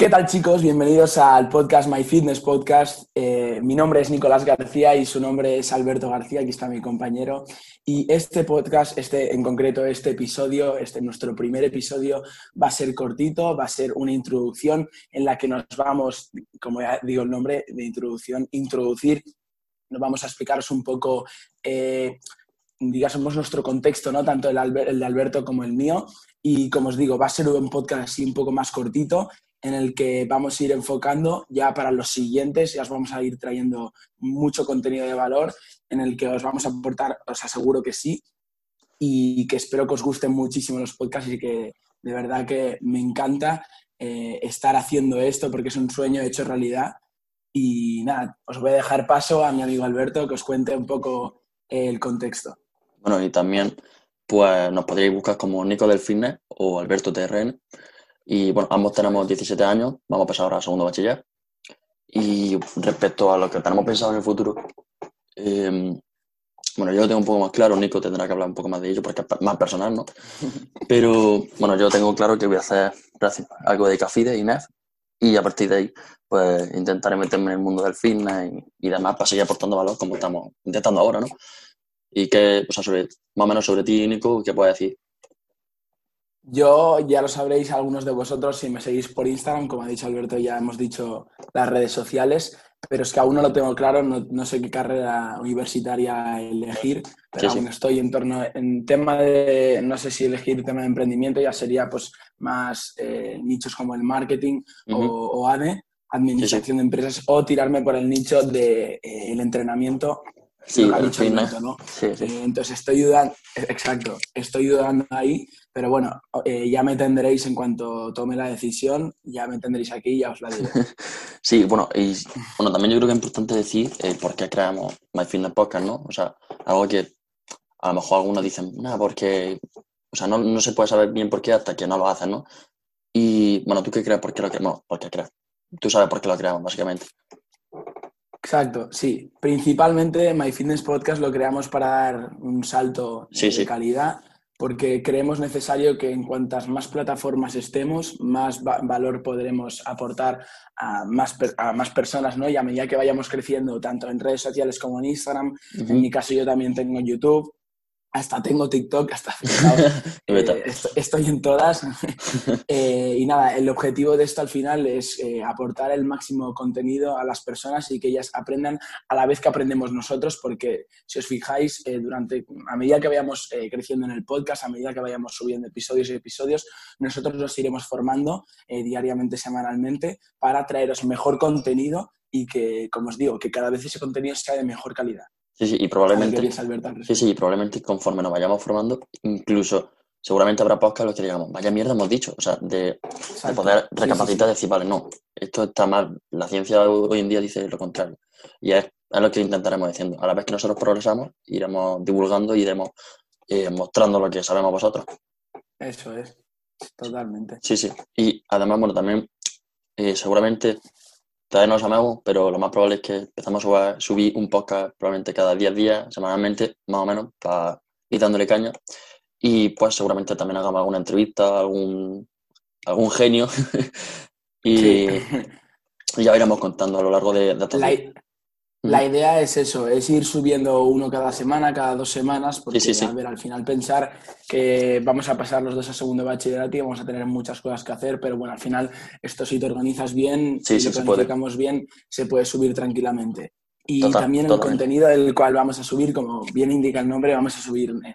¿Qué tal chicos? Bienvenidos al podcast My Fitness Podcast. Eh, mi nombre es Nicolás García y su nombre es Alberto García, aquí está mi compañero. Y este podcast, este en concreto este episodio, este nuestro primer episodio, va a ser cortito, va a ser una introducción en la que nos vamos, como ya digo el nombre de introducción, introducir, nos vamos a explicaros un poco, eh, digamos, nuestro contexto, ¿no? tanto el, el de Alberto como el mío. Y como os digo, va a ser un podcast así un poco más cortito en el que vamos a ir enfocando ya para los siguientes, ya os vamos a ir trayendo mucho contenido de valor en el que os vamos a aportar, os aseguro que sí, y que espero que os gusten muchísimo los podcasts y que de verdad que me encanta eh, estar haciendo esto porque es un sueño hecho realidad. Y nada, os voy a dejar paso a mi amigo Alberto que os cuente un poco el contexto. Bueno, y también pues nos podréis buscar como Nico del Fitness o Alberto TRN y bueno, ambos tenemos 17 años, vamos a pasar ahora a segundo bachiller. Y respecto a lo que tenemos pensado en el futuro, em, bueno, yo lo tengo un poco más claro, Nico tendrá que hablar un poco más de ello porque es más personal, ¿no? Pero bueno, yo tengo claro que voy a hacer algo de Cafide y NEF y a partir de ahí pues intentaré meterme en el mundo del fitness y, y demás para seguir aportando valor como estamos intentando ahora, ¿no? Y que, pues, sobre, más o menos sobre ti, Nico, ¿qué puedes decir? Yo ya lo sabréis algunos de vosotros si me seguís por Instagram, como ha dicho Alberto, ya hemos dicho las redes sociales, pero es que aún no lo tengo claro, no, sé qué carrera universitaria elegir, pero aún estoy en torno, en tema de, no sé si elegir tema de emprendimiento, ya sería pues más eh, nichos como el marketing o, ADE, administración de empresas, o tirarme por el nicho del de, eh, el entrenamiento Sí, el ¿no? Eh, entonces estoy dudando, exacto, estoy dudando ahí, pero bueno, eh, ya me tendréis en cuanto tome la decisión, ya me tendréis aquí y ya os la diré. sí, bueno, y bueno, también yo creo que es importante decir eh, por qué creamos My Fitness Podcast, ¿no? O sea, algo que a lo mejor algunos dicen, nada, porque, o sea, no, no, se puede saber bien por qué hasta que no lo hacen, ¿no? Y bueno, ¿tú qué crees por qué lo creamos? ¿Por qué crees? Tú sabes por qué lo creamos, básicamente. Exacto, sí. Principalmente My Fitness Podcast lo creamos para dar un salto de calidad, porque creemos necesario que en cuantas más plataformas estemos, más valor podremos aportar a más, a más personas, ¿no? Y a medida que vayamos creciendo, tanto en redes sociales como en Instagram, en mi caso yo también tengo YouTube, hasta tengo TikTok, hasta eh, estoy, en todas. Eh, y nada, el objetivo de esto al final es eh, aportar el máximo contenido a las personas y que ellas aprendan a la vez que aprendemos nosotros, porque si os fijáis, durante, a medida que vayamos creciendo en el podcast, a medida que vayamos subiendo episodios y episodios, nosotros nos iremos formando diariamente, semanalmente, para traeros mejor contenido y que, como os digo, que cada vez ese contenido sea de mejor calidad. Sí, sí, y probablemente, sí, sí, probablemente conforme nos vayamos formando, incluso seguramente habrá podcast los que digamos, vaya mierda hemos dicho, o sea, de, poder recapacitar y decir, vale, no, esto está mal, la ciencia hoy en día dice lo contrario. Y es, lo que intentaremos diciendo. A la vez que nosotros progresamos, iremos divulgando y iremos eh, mostrando lo que sabemos vosotros. Eso es, totalmente. Sí, sí. Y además, bueno, también eh, seguramente todavía no lo sabemos, pero lo más probable es que empezamos a subir un podcast probablemente cada 10 días, semanalmente, más o menos, para ir dándole caña. Y pues seguramente también hagamos alguna entrevista, algún, algún genio. y, ya iremos contando a lo largo de, de la idea es eso, es ir subiendo uno cada semana, cada dos semanas, porque A ver, al final pensar que vamos a pasar los dos a segundo bachillerato y vamos a tener muchas cosas que hacer, pero bueno, al final esto si te organizas bien, si lo planificamos bien, se puede subir tranquilamente. Y también el contenido del cual vamos a subir, como bien indica el nombre, vamos a subir eh,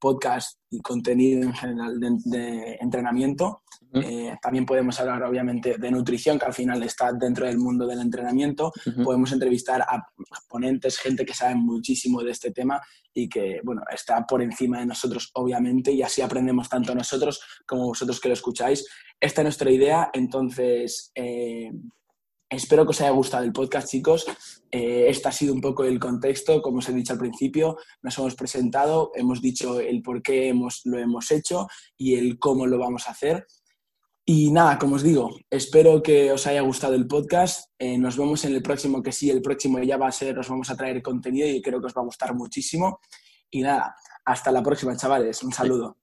podcast y contenido en general de, entrenamiento. Eh, también podemos hablar, obviamente, de nutrición, que al final está dentro del mundo del entrenamiento. Podemos entrevistar a ponentes, gente que sabe muchísimo de este tema y que, bueno, está por encima de nosotros, obviamente, y así aprendemos tanto nosotros como vosotros que lo escucháis. Esta es nuestra idea, entonces... Eh, Espero que os haya gustado el podcast, chicos. Eh, este ha sido un poco el contexto, como os he dicho al principio. Nos hemos presentado, hemos dicho el por qué hemos, lo hemos hecho y el cómo lo vamos a hacer. Y nada, como os digo, espero que os haya gustado el podcast. Eh, nos vemos en el próximo, que sí, el próximo ya va a ser, os vamos a traer contenido y creo que os va a gustar muchísimo. Y nada, hasta la próxima, chavales. Un saludo.